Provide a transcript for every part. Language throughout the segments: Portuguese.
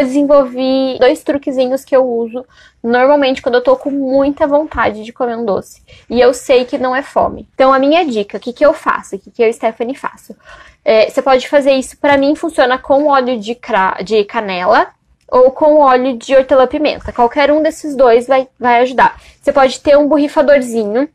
desenvolvi dois truquezinhos que eu uso normalmente quando eu tô com muita vontade de comer um doce. E eu sei que não é fome. Então, a minha dica, o que, que eu faço? O que, que eu Stephanie faço? É, você pode fazer isso, para mim funciona com óleo de, de canela ou com óleo de hortelã-pimenta. Qualquer um desses dois vai, vai ajudar. Você pode ter um borrifadorzinho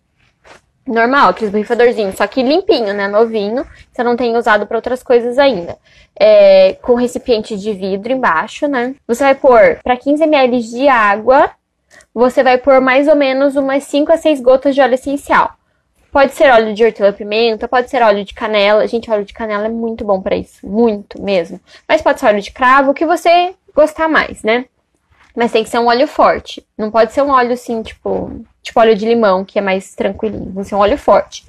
normal, aqueles borrifadorzinhos, só que limpinho, né? Novinho. Você não tem usado para outras coisas ainda. É, com recipiente de vidro embaixo, né? Você vai pôr para 15 ml de água, você vai pôr mais ou menos umas 5 a 6 gotas de óleo essencial. Pode ser óleo de hortelã-pimenta, pode ser óleo de canela. Gente, óleo de canela é muito bom para isso, muito mesmo. Mas pode ser óleo de cravo, o que você gostar mais, né? Mas tem que ser um óleo forte. Não pode ser um óleo assim, tipo, tipo óleo de limão, que é mais tranquilinho. Tem que ser um óleo forte.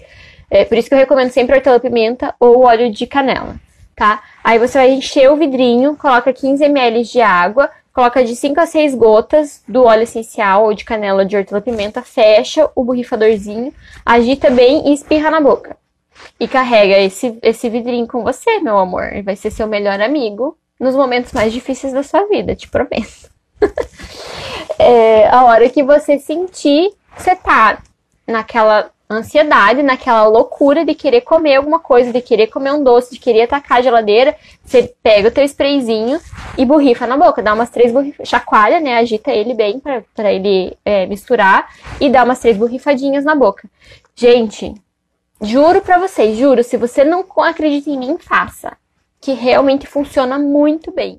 É, por isso que eu recomendo sempre hortelã-pimenta ou óleo de canela, tá? Aí você vai encher o vidrinho, coloca 15 ml de água, coloca de 5 a 6 gotas do óleo essencial ou de canela de hortelã-pimenta, fecha o borrifadorzinho, agita bem e espirra na boca. E carrega esse, esse vidrinho com você, meu amor. Vai ser seu melhor amigo nos momentos mais difíceis da sua vida, te prometo. é, a hora que você sentir, você tá naquela ansiedade, naquela loucura de querer comer alguma coisa, de querer comer um doce, de querer atacar a geladeira, você pega o teu sprayzinho e borrifa na boca, dá umas três borrifas, chacoalha, né, agita ele bem para ele é, misturar e dá umas três borrifadinhas na boca. Gente, juro pra vocês, juro, se você não acredita em mim, faça que realmente funciona muito bem.